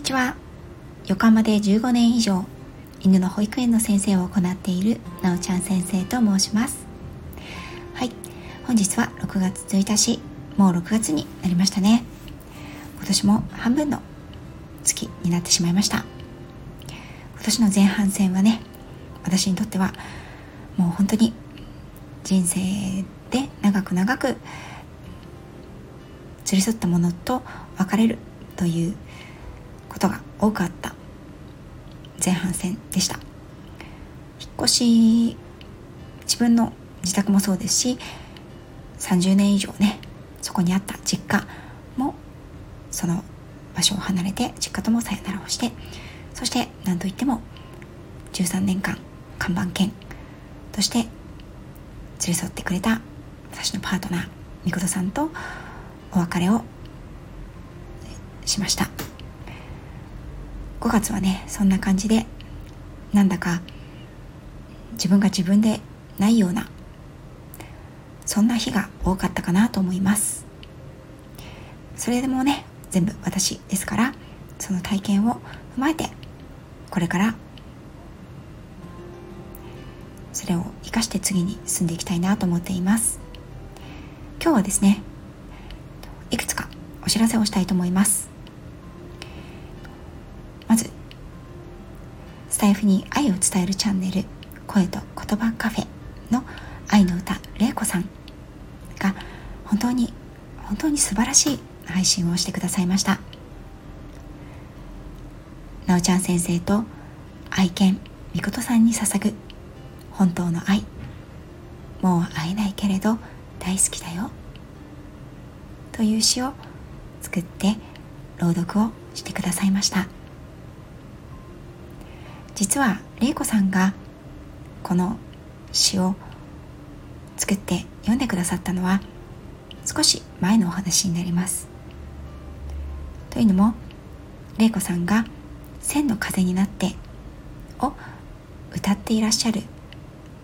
にちは。横浜で15年以上犬の保育園の先生を行っているなおちゃん先生と申します。はい。本日は6月1日もう6月になりましたね。今年も半分の月になってしまいました。今年の前半戦はね私にとってはもう本当に人生で長く長く連れ添ったものと別れるということが多くあった前半戦でした。引っ越し自分の自宅もそうですし30年以上ねそこにあった実家もその場所を離れて実家ともさよならをしてそして何といっても13年間看板犬として連れ添ってくれた私のパートナーみことさんとお別れをしました。5月はねそんな感じでなんだか自分が自分でないようなそんな日が多かったかなと思います。それでもね全部私ですからその体験を踏まえてこれからそれを生かして次に進んでいきたいなと思っています。今日はですねいくつかお知らせをしたいと思います。タイフに愛を伝えるチャンネル声と言葉カフェの愛の歌玲子さんが本当に本当に素晴らしい配信をしてくださいました。なおちゃん先生と愛犬みことさんに捧ぐ本当の愛。もう会えないけれど大好きだよ。という詩を作って朗読をしてくださいました。実は玲子さんがこの詩を作って読んでくださったのは少し前のお話になります。というのも玲子さんが「千の風になって」を歌っていらっしゃる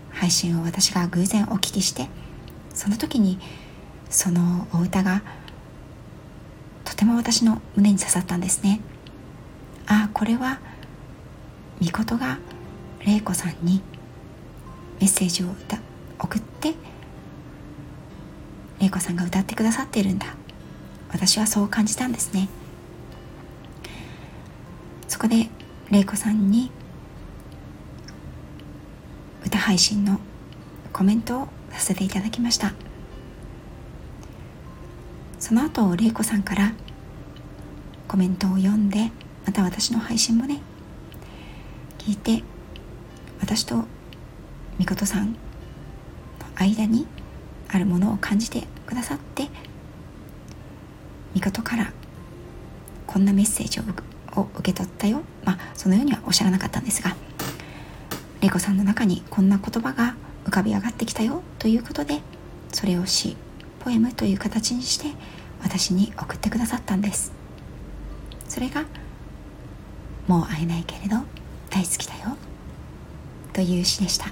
配信を私が偶然お聞きしてその時にそのお歌がとても私の胸に刺さったんですね。ああこれは御事が玲子さんにメッセージを送って玲子さんが歌ってくださっているんだ。私はそう感じたんですね。そこで玲子さんに歌配信のコメントをさせていただきました。その後玲子さんからコメントを読んでまた私の配信もね聞いて私とみことさんの間にあるものを感じてくださってみことからこんなメッセージを受け取ったよ。まあそのようにはおっしゃらなかったんですが玲子さんの中にこんな言葉が浮かび上がってきたよ。ということでそれを詩ポエムという形にして私に送ってくださったんです。それが「もう会えないけれど大好きだよ」という詩でした。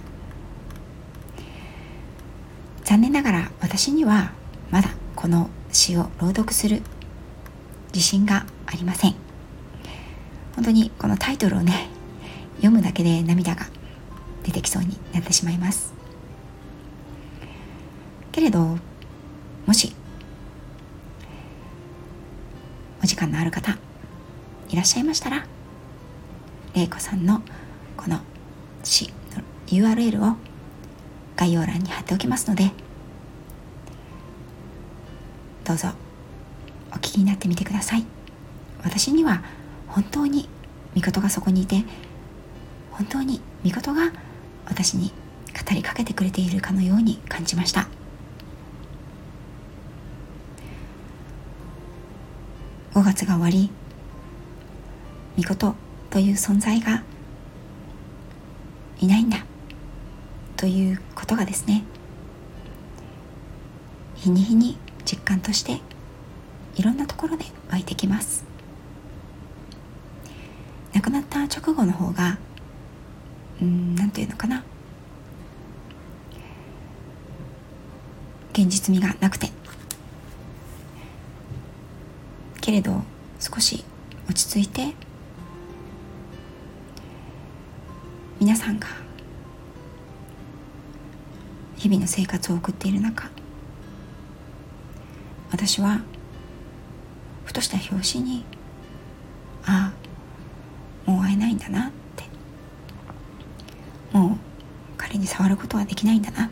残念ながら私にはまだこの詩を朗読する自信がありません。本当にこのタイトルをね読むだけで涙が出てきそうになってしまいます。けれどもしお時間のある方いらっしゃいましたら玲子さんのこの詩の URL を概要欄に貼っておきますのでどうぞお聞きになってみてください。私には本当に御事がそこにいて本当に御事が私に語りかけてくれているかのように感じました。5月が終わり御事とという存在がいないんだということがですね日に日に実感としていろんなところで湧いてきます。亡くなった直後の方がうん何て言うのかな。現実味がなくて。けれど少し落ち着いて皆さんが日々の生活を送っている中私はふとした拍子にああもう会えないんだなってもう彼に触ることはできないんだなっ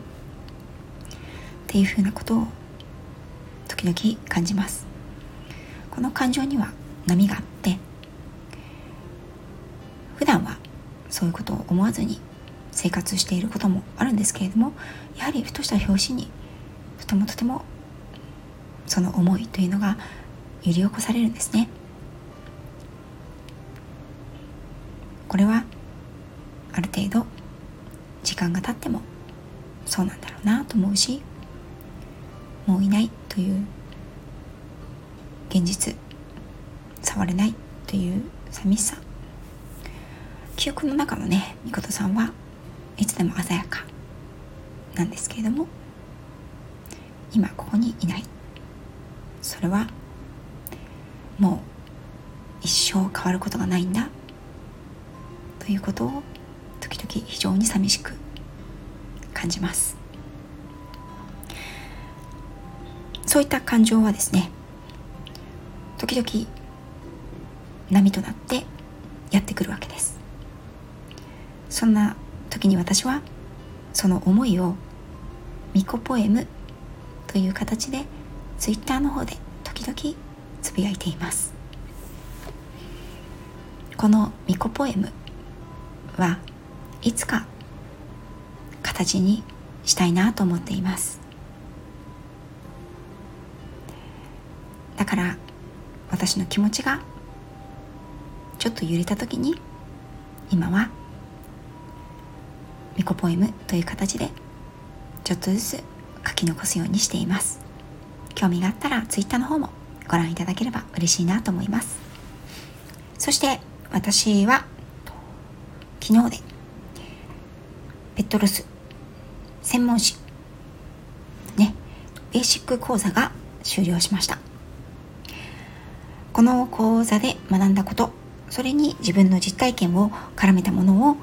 ていうふうなことを時々感じます。この感情には波があって普段はそういうことを思わずに生活していることもあるんですけれどもやはりふとした拍子にとてもとてもその思いというのが揺り起こされるんですね。これはある程度時間が経ってもそうなんだろうなと思うしもういないという現実触れないという寂しさ記憶の中のねみことさんはいつでも鮮やかなんですけれども今ここにいない。それはもう一生変わることがないんだ。ということを時々非常に寂しく感じます。そういった感情はですね時々波となってやってくるわけです。そんな時に私はその思いをミコポエムという形でツイッターの方で時々つぶやいています。このミコポエムはいつか形にしたいなと思っています。だから私の気持ちがちょっと揺れた時に今はミコポエムという形でちょっとずつ書き残すようにしています。興味があったら Twitter の方もご覧いただければ嬉しいなと思います。そして私は昨日でペットロス専門誌ねベーシック講座が終了しました。この講座で学んだことそれに自分の実体験を絡めたものを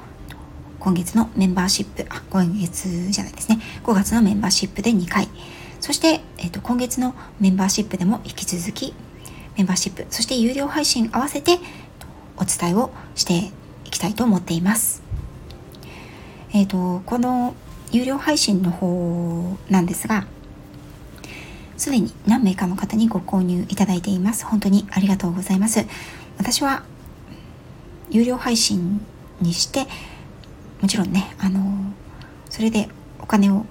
今月のメンバーシップあ今月じゃないですね。5月のメンバーシップで2回。そして、えーと、今月のメンバーシップでも引き続きメンバーシップ。そして有料配信合わせてお伝えをしていきたいと思っています。えっ、とこの有料配信の方なんですがすでに何名かの方にご購入いただいています。本当にありがとうございます。私は有料配信にしてもちろんねあのそれでお金を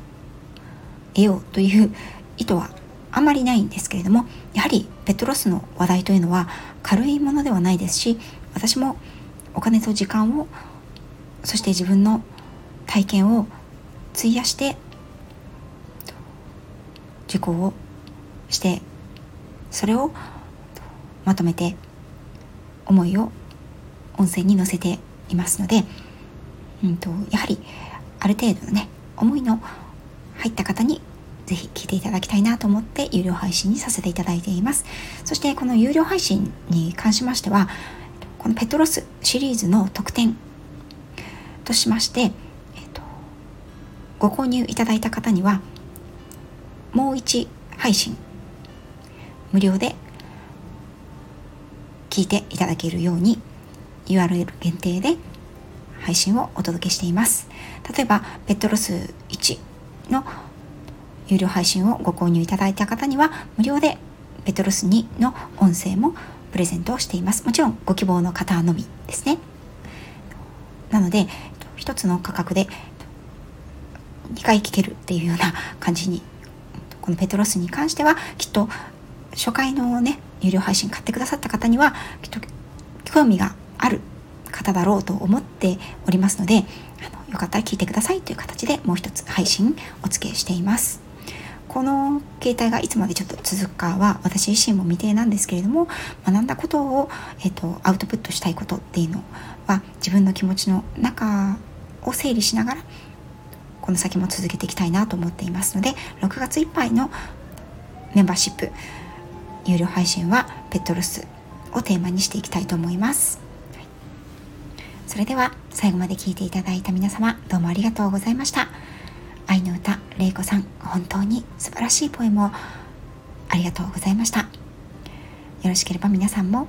得ようという意図はあまりないんですけれどもやはりペットロスの話題というのは軽いものではないですし私もお金と時間をそして自分の体験を費やして受講をしてそれをまとめて思いを音声に載せていますので、うんと、やはりある程度のね思いの入った方にぜひ聞いていただきたいなと思って有料配信にさせていただいています。そしてこの有料配信に関しましてはこのペトロスシリーズの特典としまして、えっと、ご購入いただいた方にはもう1配信無料で聞いていただけるように URL 限定で配信をお届けしています。例えばペットロス1の有料配信をご購入いただいた方には無料でペットロス2の音声もプレゼントをしています。もちろんご希望の方のみですね。なので一つの価格で2回聞けるっていうような感じにこのペトロスに関してはきっと初回のね有料配信買ってくださった方にはきっと興味がある方だろうと思っておりますのであのよかったら聞いてくださいという形でもう一つ配信お付けしています。この携帯がいつまでちょっと続くかは私自身も未定なんですけれども学んだことを、えーと、アウトプットしたいことっていうのは自分の気持ちの中を整理しながらこの先も続けていきたいなと思っていますので6月いっぱいのメンバーシップ有料配信はペットロスをテーマにしていきたいと思います。それでは最後まで聞いていただいた皆様どうもありがとうございました。愛の歌れいこさん本当に素晴らしいポエムをありがとうございました。よろしければ皆さんも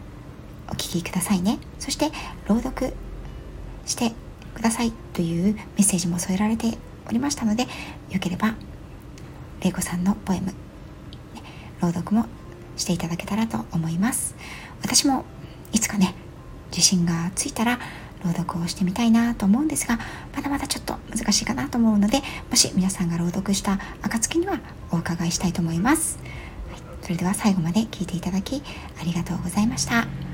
お聴きくださいね。そして朗読してくださいというメッセージも添えられておりましたのでよければれいこさんのポエム朗読もしていただけたらと思います。私もいつかね自信がついたら朗読をしてみたいなと思うんですがまだまだちょっと難しいかなと思うのでもし皆さんが朗読した暁にはお伺いしたいと思います、はい、それでは最後まで聞いていただきありがとうございました。